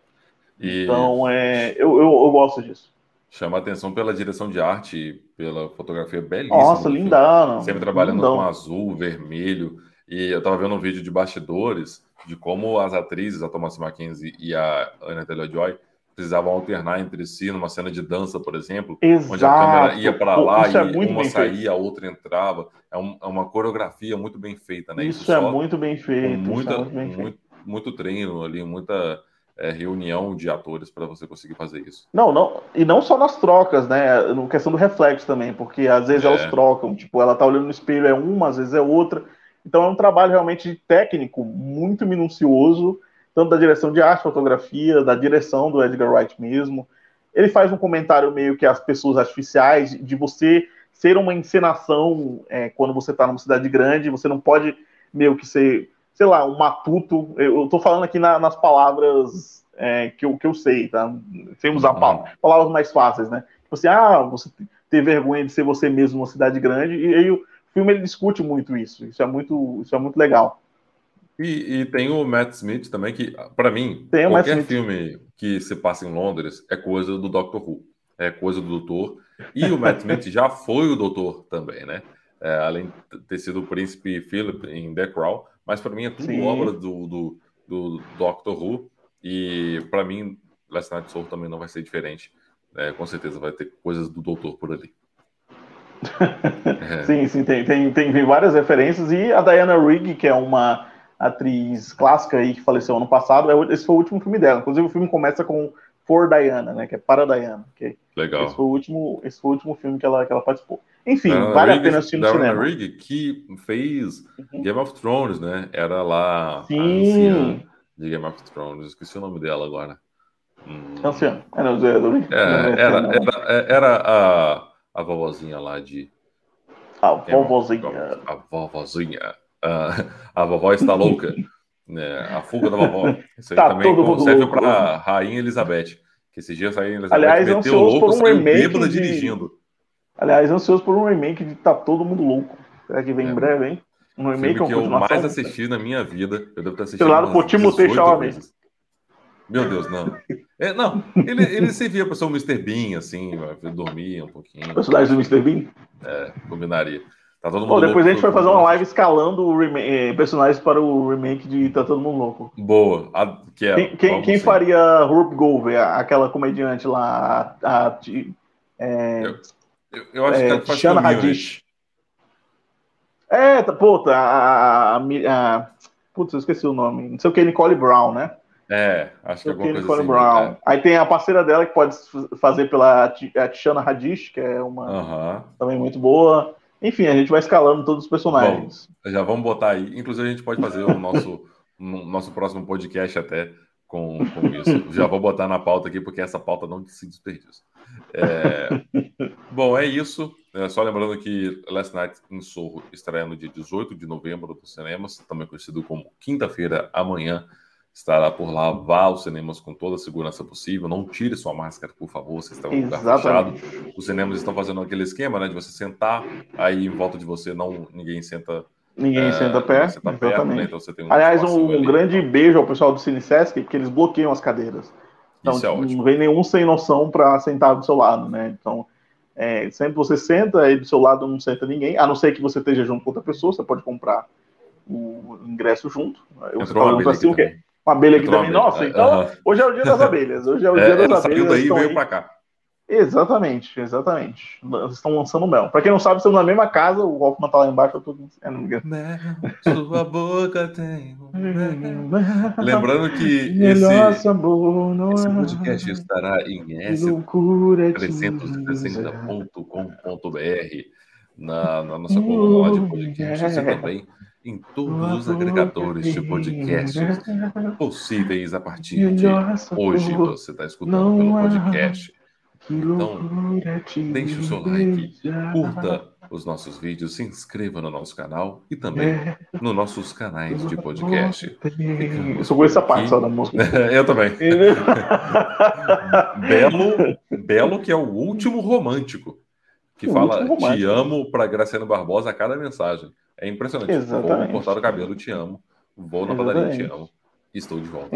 E então, é, eu, eu, eu, gosto disso. Chama a atenção pela direção de arte, pela fotografia belíssima. Nossa, lindão. Sempre trabalhando lindão. com azul, vermelho. E eu tava vendo um vídeo de bastidores de como as atrizes, a Thomas Mackenzie e a Anna Taylor-Joy, precisavam alternar entre si numa cena de dança, por exemplo, Exato. onde a câmera ia para lá Isso e é uma saía, feito. a outra entrava. É, um, é, uma coreografia muito bem feita, né? Isso, Isso é muito bem feito. Muita, é muito, bem muito, feito. muito treino ali, muita é, reunião de atores para você conseguir fazer isso. Não, não, e não só nas trocas, né? No questão do reflexo também, porque às vezes é. elas trocam, tipo, ela tá olhando no espelho é uma, às vezes é outra. Então é um trabalho realmente técnico, muito minucioso, tanto da direção de arte, fotografia, da direção do Edgar Wright mesmo. Ele faz um comentário meio que as pessoas artificiais, de você ser uma encenação é, quando você está numa cidade grande, você não pode meio que ser, sei lá, um matuto. Eu estou falando aqui na, nas palavras é, que, eu, que eu sei, tá? Sem usar uhum. palavras mais fáceis, né? Tipo assim, ah, você ter vergonha de ser você mesmo numa cidade grande, e aí o filme ele discute muito isso. Isso é muito, isso é muito legal. E, e, tem o Matt Smith também, que, para mim, tem qualquer filme que se passa em Londres é coisa do Doctor Who, é coisa do Doutor. E o Matt Smith já foi o Doutor também, né? É, além de ter sido o príncipe Philip em The Crown, mas para mim é tudo Sim. obra do, do, do, Doctor Who. E para mim, Last Night Soul também não vai ser diferente. É, com certeza vai ter coisas do Doutor por ali. é. Sim, sim, tem, tem, tem várias referências. E a Diana Rigg, que é uma atriz clássica aí que faleceu ano passado. É esse foi o último filme dela. Inclusive, o filme começa com For Diana, né? Que é para Diana. Okay? Legal. Esse foi o último, esse foi o último filme que ela, que ela participou. Enfim, Diana vale Rigg, a pena assistir no Diana cinema. Rigg, que fez uhum. Game of Thrones, né? Era lá Sim. a anciã de Game of Thrones. Esqueci o nome dela agora. Hum. Anciã. Era, é, era, era, era a, a vovozinha lá de. A vovozinha. A vovozinha a vovó está louca. Né? A fuga da vovó. Isso aí tá também serve para Rainha Elizabeth. Que esses dias a Rainha Elizabeth Aliás, meteu louco, por um remake de... dirigindo. Aliás, ansioso por um remake de Tá Todo Mundo Louco. Será que vem é. em breve, hein? Um remake que eu mais assisti na minha vida. Eu devo ter assistido. Lá por Timothée Chalamet. Meu Deus, não. É, não, ele, ele servia para ser um Mr. Bean, assim, dormia um pouquinho. Personagem do Mr. Bean? É, combinaria. Tá todo mundo depois a gente vai fazer uma live escalando eh, personagens para o remake de Tá Todo Mundo Louco. Boa. A, que é, quem quem, quem faria Rup Gover, aquela comediante lá? A, a, é, eu, eu, acho é, que Shana Hadish. É, tá, puta, a, a, a, Putz, eu esqueci o nome. Não sei o que, Nicole Brown, né? É, acho que é alguma coisa Nicole assim, Brown. É. Aí tem a parceira dela que pode fazer pela a Tiana Hadish, que é uma uh -huh. também muito boa. Enfim, a gente vai escalando todos os personagens. Bom, já vamos botar aí. Inclusive, a gente pode fazer o nosso, nosso próximo podcast até com, com isso. Já vou botar na pauta aqui, porque essa pauta não se desperdiça. É... Bom, é isso. É, só lembrando que Last Night in Sorro estreia no dia 18 de novembro dos cinemas, também conhecido como quinta-feira, amanhã estará por lá. Vá aos cinemas com toda a segurança possível. Não tire sua máscara, por favor. Você está em lugar fechado. Os cinemas estão fazendo aquele esquema, né? De você sentar, aí em volta de você não ninguém senta. Ninguém é, senta perto. Senta perto né? então você tem um Aliás, um, um grande beijo ao pessoal do Cine Sesc, porque eles bloqueiam as cadeiras. Então, Isso é ótimo. não vem nenhum sem noção para sentar do seu lado, né? Então, é, sempre você senta, aí do seu lado não senta ninguém, a não ser que você esteja junto com outra pessoa, você pode comprar o ingresso junto. Eu Entrou assim, o quê? Uma abelha aqui também. Nossa, então hoje é o dia das abelhas. Hoje é o é, dia das abelhas. Daí e veio para cá. Exatamente, exatamente. Eles estão lançando mel. Para quem não sabe, estamos na mesma casa, o Hoffman tá lá embaixo, eu tô. É, não me sua boca tem. Lembrando que esse, esse podcast estará em s360.com.br na, na nossa coluna de podcast. Você também em todos os agregadores de podcasts possíveis a partir de hoje. Você está escutando pelo podcast. Então, deixe o seu like, curta os nossos vídeos, se inscreva no nosso canal e também é. nos nossos canais de podcast. Eu só conheço essa parte só da música. Eu também. Belo, Belo, que é o último romântico, que o fala te amo para Graciano Barbosa a cada mensagem. É impressionante. Exatamente. Vou cortar o cabelo, te amo. Vou na padaria, te amo. Estou de volta.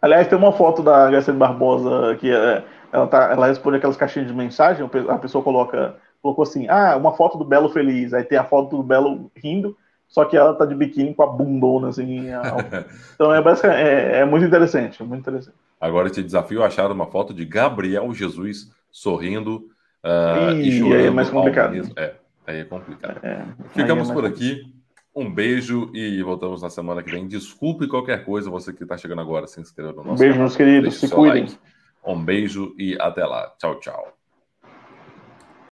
Aliás, tem uma foto da Graciela Barbosa que é, ela, tá, ela responde aquelas caixinhas de mensagem, a pessoa coloca, colocou assim, ah, uma foto do Belo feliz, aí tem a foto do Belo rindo, só que ela tá de biquíni com a bundona, assim. então é, é, é muito interessante, é muito interessante. Agora te desafio a achar uma foto de Gabriel Jesus sorrindo uh, e, e chorando. Aí é mais complicado. É, aí é complicado. É, Ficamos é por aqui. Um beijo e voltamos na semana que vem. Desculpe qualquer coisa, você que está chegando agora, se inscreva no nosso Beijo, meus queridos. Se cuidem. Like. Um beijo e até lá. Tchau, tchau.